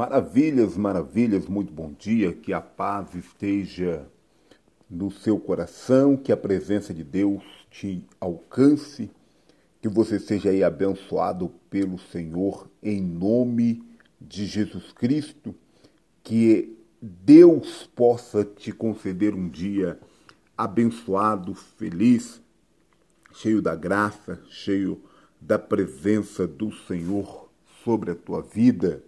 Maravilhas, maravilhas, muito bom dia, que a paz esteja no seu coração, que a presença de Deus te alcance, que você seja aí abençoado pelo Senhor em nome de Jesus Cristo, que Deus possa te conceder um dia abençoado, feliz, cheio da graça, cheio da presença do Senhor sobre a tua vida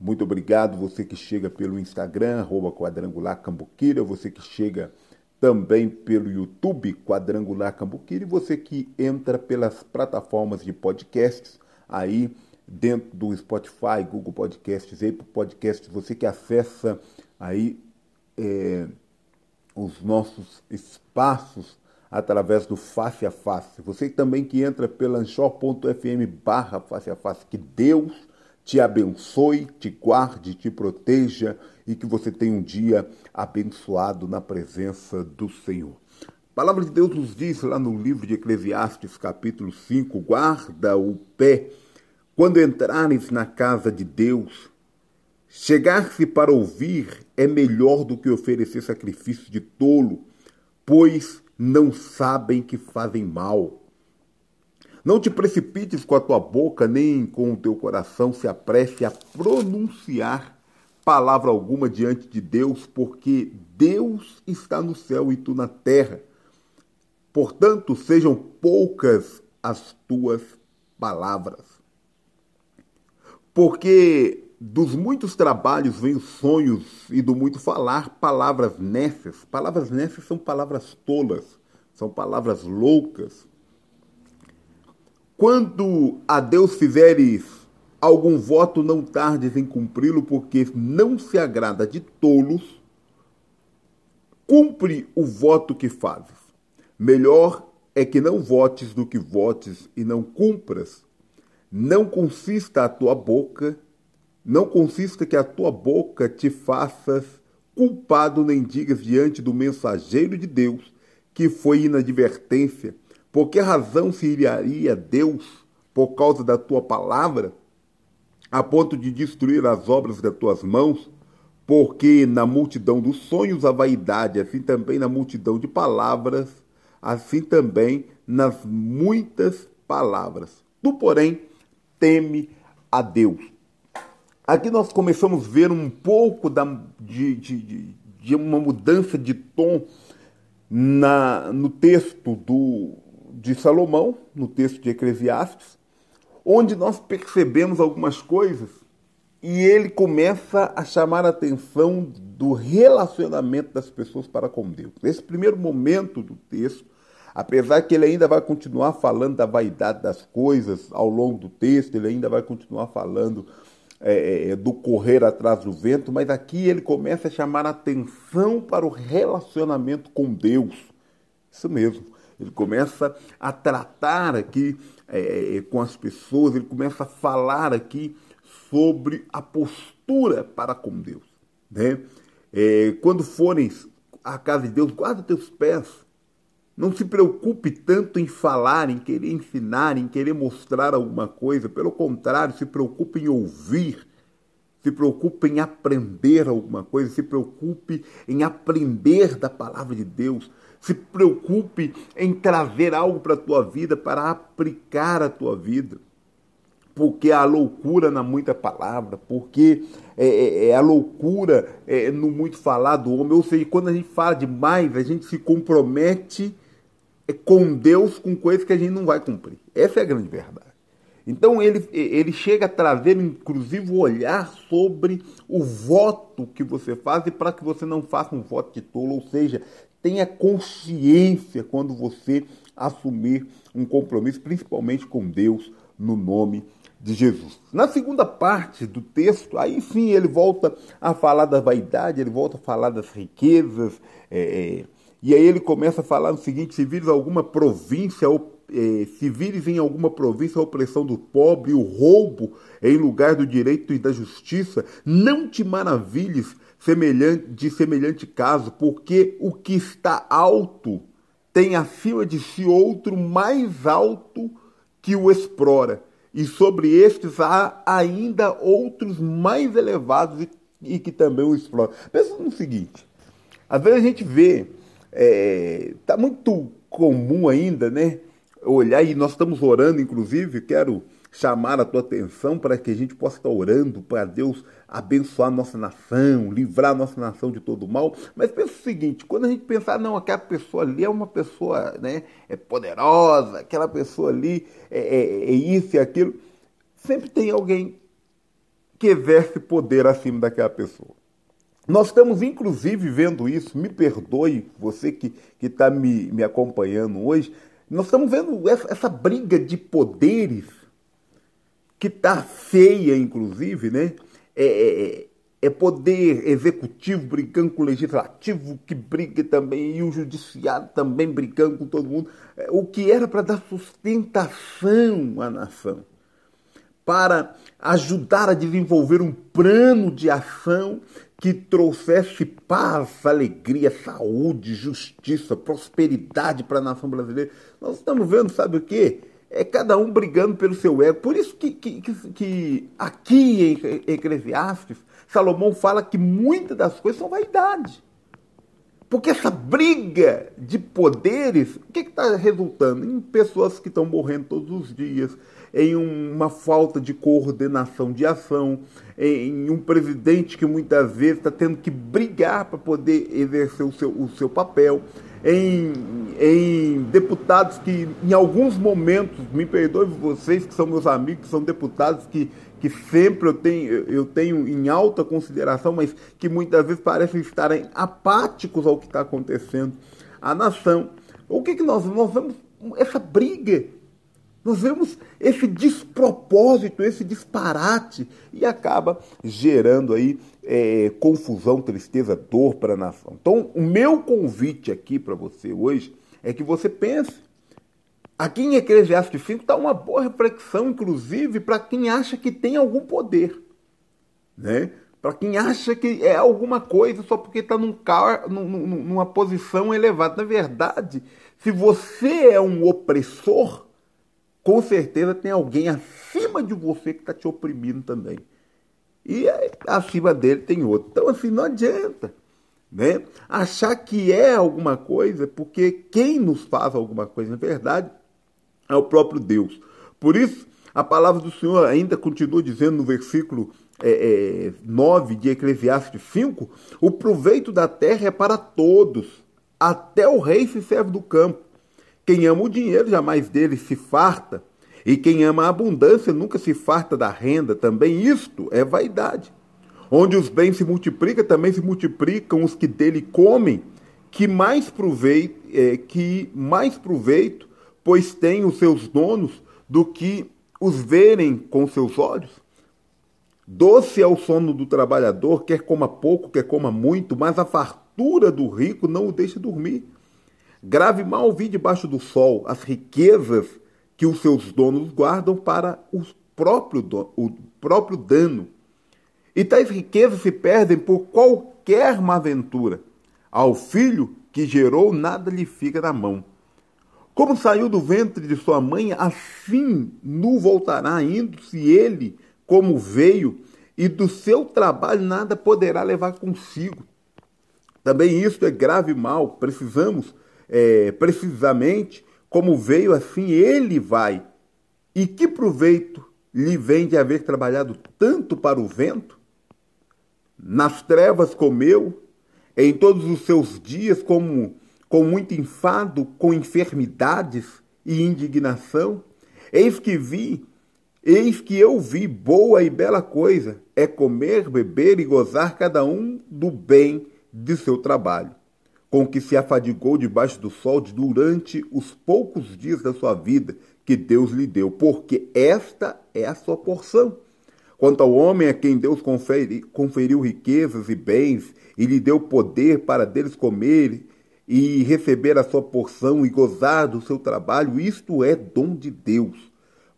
muito obrigado você que chega pelo Instagram, arroba Quadrangular Cambuquira, você que chega também pelo YouTube Quadrangular Cambuquira e você que entra pelas plataformas de podcasts aí dentro do Spotify, Google Podcasts, Apple Podcasts, você que acessa aí é, os nossos espaços através do Face a Face. Você também que entra pela anchor.fm barra Face a Face, que Deus te abençoe, te guarde, te proteja e que você tenha um dia abençoado na presença do Senhor. A palavra de Deus nos diz lá no livro de Eclesiastes, capítulo 5, guarda o pé quando entrares na casa de Deus. Chegar-se para ouvir é melhor do que oferecer sacrifício de tolo, pois não sabem que fazem mal. Não te precipites com a tua boca, nem com o teu coração se apresse a pronunciar palavra alguma diante de Deus, porque Deus está no céu e tu na terra. Portanto, sejam poucas as tuas palavras. Porque dos muitos trabalhos vêm os sonhos e do muito falar palavras nécias. Palavras nécias são palavras tolas, são palavras loucas, quando a Deus fizeres algum voto, não tardes em cumpri-lo, porque não se agrada de tolos. Cumpre o voto que fazes. Melhor é que não votes do que votes e não cumpras. Não consista a tua boca, não consista que a tua boca te faças culpado nem digas diante do mensageiro de Deus que foi inadvertência por que razão se iriaria Deus por causa da tua palavra, a ponto de destruir as obras das tuas mãos? Porque na multidão dos sonhos a vaidade, assim também na multidão de palavras, assim também nas muitas palavras. Tu, porém, teme a Deus. Aqui nós começamos a ver um pouco da, de, de, de uma mudança de tom na, no texto do, de Salomão, no texto de Eclesiastes, onde nós percebemos algumas coisas e ele começa a chamar a atenção do relacionamento das pessoas para com Deus. Nesse primeiro momento do texto, apesar que ele ainda vai continuar falando da vaidade das coisas ao longo do texto, ele ainda vai continuar falando é, é, é do correr atrás do vento, mas aqui ele começa a chamar a atenção para o relacionamento com Deus. Isso mesmo. Ele começa a tratar aqui é, é, com as pessoas, ele começa a falar aqui sobre a postura para com Deus. Né? É, quando forem à casa de Deus, guarda teus pés. Não se preocupe tanto em falar, em querer ensinar, em querer mostrar alguma coisa. Pelo contrário, se preocupe em ouvir, se preocupe em aprender alguma coisa, se preocupe em aprender da palavra de Deus, se preocupe em trazer algo para a tua vida, para aplicar a tua vida. Porque há loucura na muita palavra, porque é, é, é a loucura é, no muito falar do homem. Ou seja, quando a gente fala demais, a gente se compromete é, com Deus com coisas que a gente não vai cumprir. Essa é a grande verdade. Então ele, ele chega a trazer, inclusive, o olhar sobre o voto que você faz e para que você não faça um voto de tolo, ou seja, tenha consciência quando você assumir um compromisso, principalmente com Deus, no nome de Jesus. Na segunda parte do texto, aí sim ele volta a falar da vaidade, ele volta a falar das riquezas, é, é, e aí ele começa a falar o seguinte: se vires alguma província, ou, se vires em alguma província a opressão do pobre, o roubo em lugar do direito e da justiça, não te maravilhes semelhante, de semelhante caso, porque o que está alto tem acima de si outro mais alto que o explora, e sobre estes há ainda outros mais elevados e, e que também o exploram. Pensa no seguinte, às vezes a gente vê, é, tá muito comum ainda, né? Olhar, e nós estamos orando, inclusive, quero chamar a tua atenção para que a gente possa estar orando para Deus abençoar nossa nação, livrar nossa nação de todo mal. Mas pensa o seguinte, quando a gente pensar, não, aquela pessoa ali é uma pessoa né, é poderosa, aquela pessoa ali é, é, é isso e aquilo, sempre tem alguém que exerce poder acima daquela pessoa. Nós estamos, inclusive, vendo isso, me perdoe, você que está me, me acompanhando hoje, nós estamos vendo essa, briga de poderes que está feia, inclusive, né? É, é, é, é, poder executivo brigando com o legislativo, que briga também, e o judiciário também brigando com todo mundo. É, o que era para dar sustentação à nação, para ajudar a desenvolver um plano de ação que trouxesse paz, alegria, saúde, justiça, prosperidade para a nação brasileira. Nós estamos vendo, sabe o quê? é cada um brigando pelo seu ego. Por isso que, que, que, aqui em Eclesiastes, Salomão fala que muitas das coisas são vaidade. Porque essa briga de poderes, o que está resultando? Em pessoas que estão morrendo todos os dias, em uma falta de coordenação de ação, em um presidente que muitas vezes está tendo que brigar para poder exercer o seu, o seu papel em, em deputados que, em alguns momentos, me perdoe vocês que são meus amigos, que são deputados que, que sempre eu tenho, eu tenho em alta consideração, mas que muitas vezes parecem estarem apáticos ao que está acontecendo. A nação. O que, que nós, nós vemos? Essa briga nós vemos esse despropósito, esse disparate e acaba gerando aí é, confusão, tristeza, dor para a nação. Então, o meu convite aqui para você hoje é que você pense. Aqui em Eclesiastes 5 está uma boa reflexão, inclusive, para quem acha que tem algum poder. Né? Para quem acha que é alguma coisa só porque está num num, numa posição elevada. Na verdade, se você é um opressor, com certeza tem alguém acima de você que está te oprimindo também. E acima dele tem outro. Então, assim, não adianta. Né? Achar que é alguma coisa, porque quem nos faz alguma coisa, na verdade, é o próprio Deus. Por isso, a palavra do Senhor ainda continua dizendo no versículo é, é, 9 de Eclesiastes 5: o proveito da terra é para todos, até o rei se serve do campo. Quem ama o dinheiro jamais dele se farta, e quem ama a abundância nunca se farta da renda. Também isto é vaidade. Onde os bens se multiplicam, também se multiplicam os que dele comem, que mais proveito, é, que mais proveito, pois têm os seus donos, do que os verem com seus olhos. Doce é o sono do trabalhador, quer coma pouco, quer coma muito, mas a fartura do rico não o deixa dormir. Grave mal vi debaixo do sol as riquezas que os seus donos guardam para o próprio, o próprio dano. E tais riquezas se perdem por qualquer má ventura. Ao filho que gerou, nada lhe fica na mão. Como saiu do ventre de sua mãe, assim nu voltará, indo-se ele como veio, e do seu trabalho nada poderá levar consigo. Também isso é grave mal. Precisamos é, precisamente como veio, assim ele vai. E que proveito lhe vem de haver trabalhado tanto para o vento? Nas trevas comeu, em todos os seus dias, como com muito enfado, com enfermidades e indignação. Eis que vi, eis que eu vi boa e bela coisa, é comer, beber e gozar cada um do bem de seu trabalho com que se afadigou debaixo do sol durante os poucos dias da sua vida que Deus lhe deu, porque esta é a sua porção. Quanto ao homem a quem Deus conferi, conferiu riquezas e bens e lhe deu poder para deles comer e receber a sua porção e gozar do seu trabalho, isto é dom de Deus,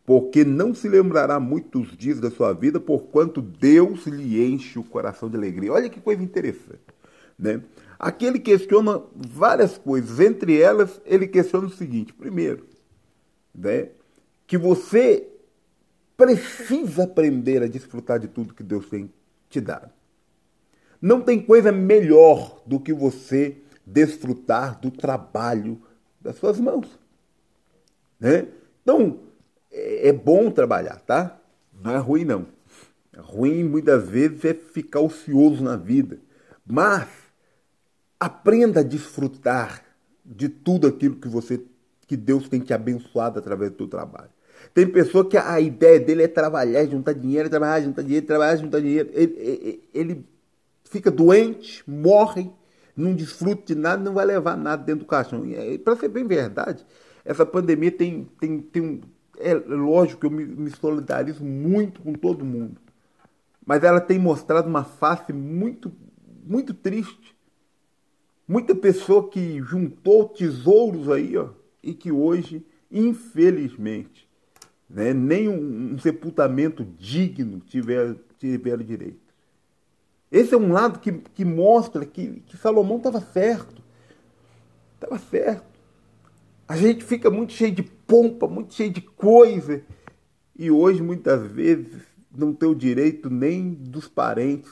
porque não se lembrará muitos dias da sua vida, porquanto Deus lhe enche o coração de alegria. Olha que coisa interessante, né? Aqui ele questiona várias coisas, entre elas ele questiona o seguinte: primeiro, né, que você precisa aprender a desfrutar de tudo que Deus tem te dado. Não tem coisa melhor do que você desfrutar do trabalho das suas mãos. Né? Então, é, é bom trabalhar, tá? Não é ruim, não. É ruim muitas vezes é ficar ocioso na vida. Mas aprenda a desfrutar de tudo aquilo que você que Deus tem te abençoado através do teu trabalho. Tem pessoa que a ideia dele é trabalhar, juntar dinheiro, trabalhar, juntar dinheiro, trabalhar, juntar dinheiro. Ele, ele, fica doente, morre, não desfruta de nada, não vai levar nada dentro do caixão. Para ser bem verdade, essa pandemia tem, tem, tem um. É lógico que eu me, me solidarizo muito com todo mundo. Mas ela tem mostrado uma face muito, muito triste. Muita pessoa que juntou tesouros aí, ó, e que hoje, infelizmente, né, nem um, um sepultamento digno tiver, tiveram direito. Esse é um lado que, que mostra que, que Salomão estava certo. Estava certo. A gente fica muito cheio de pompa, muito cheio de coisa. E hoje, muitas vezes, não tem o direito nem dos parentes,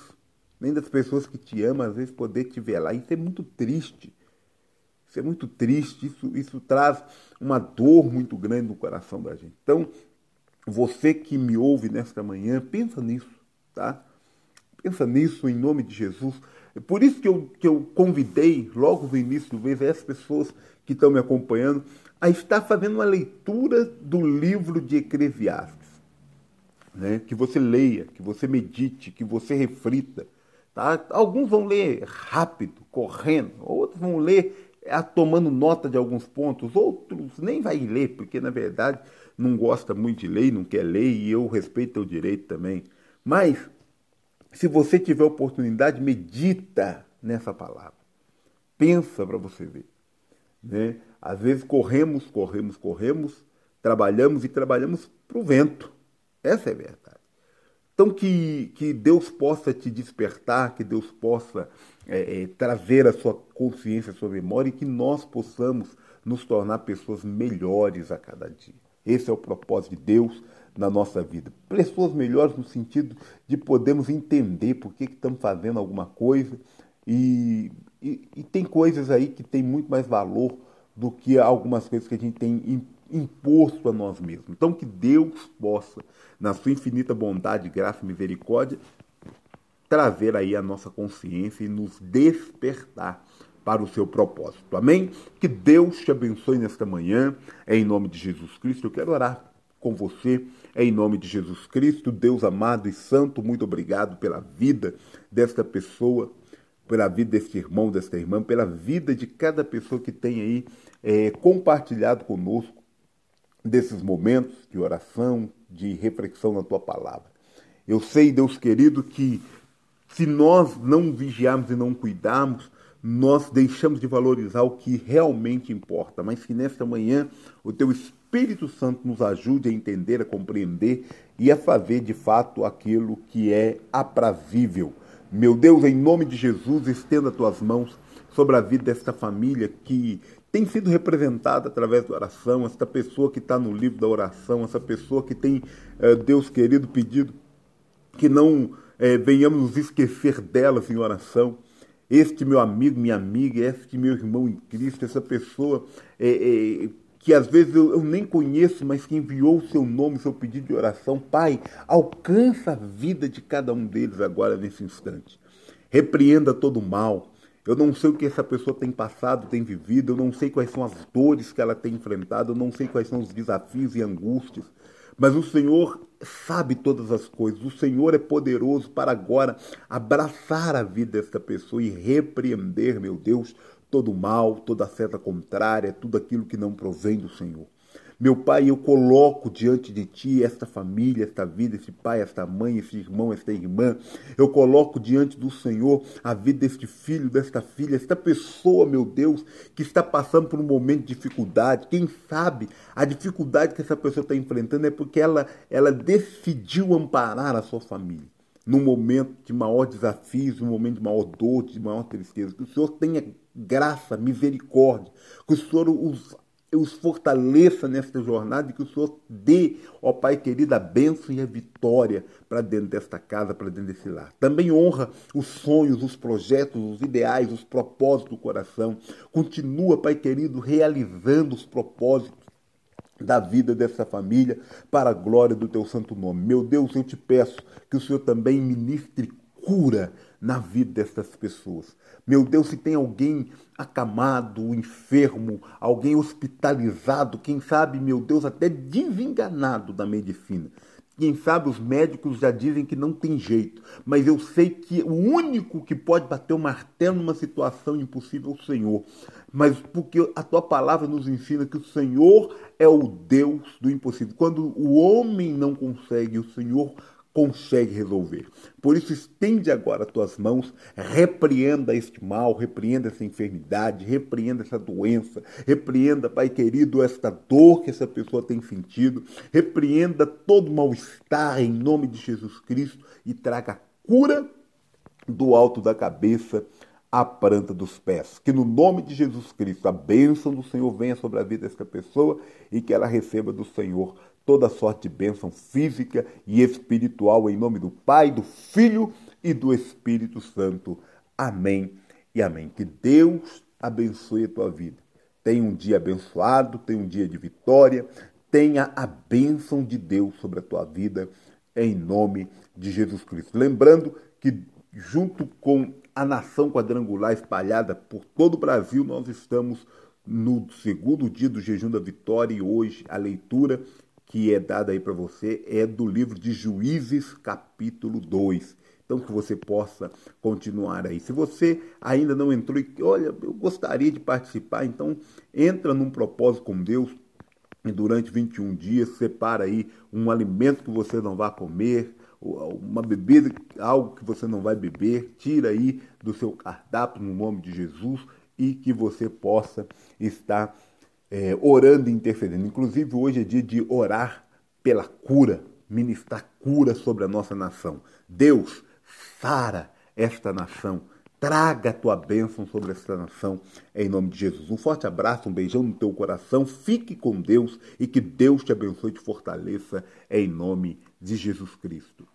nem das pessoas que te amam, às vezes, poder te ver lá. Isso é muito triste. Isso é muito triste. Isso, isso traz uma dor muito grande no coração da gente. Então, você que me ouve nesta manhã, pensa nisso, tá? Pensa nisso em nome de Jesus. É por isso que eu, que eu convidei, logo no início do mês, as pessoas que estão me acompanhando, a estar fazendo uma leitura do livro de Eclesiastes. Né? Que você leia, que você medite, que você reflita. Tá? Alguns vão ler rápido, correndo, outros vão ler é, tomando nota de alguns pontos, outros nem vai ler, porque na verdade não gosta muito de ler, não quer ler, e eu respeito o direito também. Mas se você tiver oportunidade, medita nessa palavra. Pensa para você ver. Né? Às vezes corremos, corremos, corremos, trabalhamos e trabalhamos para o vento. Essa é a verdade. Então, que, que Deus possa te despertar, que Deus possa é, é, trazer a sua consciência, a sua memória e que nós possamos nos tornar pessoas melhores a cada dia. Esse é o propósito de Deus na nossa vida. Pessoas melhores no sentido de podermos entender por que, que estamos fazendo alguma coisa e, e, e, tem coisas aí que têm muito mais valor do que algumas coisas que a gente tem imposto a nós mesmos. Então que Deus possa, na sua infinita bondade, graça e misericórdia, trazer aí a nossa consciência e nos despertar para o seu propósito. Amém? Que Deus te abençoe nesta manhã, em nome de Jesus Cristo. Eu quero orar com você. Em nome de Jesus Cristo, Deus amado e santo, muito obrigado pela vida desta pessoa, pela vida deste irmão, desta irmã, pela vida de cada pessoa que tem aí é, compartilhado conosco desses momentos de oração, de reflexão na tua palavra. Eu sei, Deus querido, que se nós não vigiarmos e não cuidarmos, nós deixamos de valorizar o que realmente importa, mas que nesta manhã o teu Espírito Santo nos ajude a entender, a compreender e a fazer de fato aquilo que é aprazível. Meu Deus, em nome de Jesus, estenda tuas mãos sobre a vida desta família que tem sido representada através da oração, esta pessoa que está no livro da oração, essa pessoa que tem, eh, Deus querido, pedido que não eh, venhamos nos esquecer delas em oração este meu amigo, minha amiga, este meu irmão em Cristo, essa pessoa é, é, que às vezes eu, eu, nem conheço, mas que enviou o seu nome, seu pedido de oração. Pai, alcança a vida de cada um deles agora nesse instante. Repreenda todo o mal. Eu não sei o que essa pessoa tem passado, tem vivido, eu não sei quais são as dores que ela tem enfrentado, eu não sei quais são os desafios e angústias. Mas o Senhor sabe todas as coisas. O Senhor é poderoso para agora abraçar a vida desta pessoa e repreender, meu Deus, todo mal, toda seta contrária, tudo aquilo que não provém do Senhor. Meu Pai, eu coloco diante de Ti esta família, esta vida, esse pai, esta mãe, esse irmão, esta irmã. Eu coloco diante do Senhor a vida deste filho, desta filha, esta pessoa, meu Deus, que está passando por um momento de dificuldade. Quem sabe a dificuldade que essa pessoa está enfrentando é porque ela, ela decidiu amparar a sua família num momento de maior desafio, num momento de maior dor, de maior tristeza. Que o Senhor tenha graça, misericórdia, que o Senhor os os fortaleça nesta jornada e que o Senhor dê, ó Pai querido, a bênção e a vitória para dentro desta casa, para dentro desse lar. Também honra os sonhos, os projetos, os ideais, os propósitos do coração. Continua, Pai querido, realizando os propósitos da vida dessa família para a glória do teu santo nome. Meu Deus, eu te peço que o Senhor também ministre cura na vida dessas pessoas. Meu Deus, se tem alguém acamado, enfermo, alguém hospitalizado, quem sabe, meu Deus, até desenganado da medicina. Quem sabe os médicos já dizem que não tem jeito, mas eu sei que o único que pode bater o martelo numa situação impossível é o Senhor. Mas porque a tua palavra nos ensina que o Senhor é o Deus do impossível. Quando o homem não consegue, o Senhor consegue resolver. Por isso, estende agora as tuas mãos, repreenda este mal, repreenda essa enfermidade, repreenda essa doença, repreenda, Pai querido, esta dor que essa pessoa tem sentido, repreenda todo mal-estar em nome de Jesus Cristo e traga cura do alto da cabeça à planta dos pés. Que no nome de Jesus Cristo a bênção do Senhor venha sobre a vida desta pessoa e que ela receba do Senhor toda sorte de bênção física e espiritual em nome do Pai, do Filho e do Espírito Santo. Amém e amém. Que Deus abençoe a tua vida. Tenha um dia abençoado, tenha um dia de vitória, tenha a bênção de Deus sobre a tua vida, em nome de Jesus Cristo. Lembrando que, junto com a nação quadrangular espalhada por todo o Brasil, nós estamos no segundo dia do jejum da vitória e hoje a leitura que é dada aí para você é do livro de Juízes, capítulo 2. Então, que você possa continuar aí. Se você ainda não entrou e, olha, eu gostaria de participar, então entra num propósito com Deus e durante 21 dias separa aí um alimento que você não vai comer, uma bebida, algo que você não vai beber, tira aí do seu cardápio no nome de Jesus e que você possa estar é, orando e intercedendo. Inclusive, hoje é dia de orar pela cura, ministrar cura sobre a nossa nação. Deus, sara esta nação. Traga a tua bênção sobre esta nação, em nome de Jesus. Um forte abraço, um beijão no teu coração. Fique com Deus e que Deus te abençoe e te fortaleça, em nome de Jesus Cristo.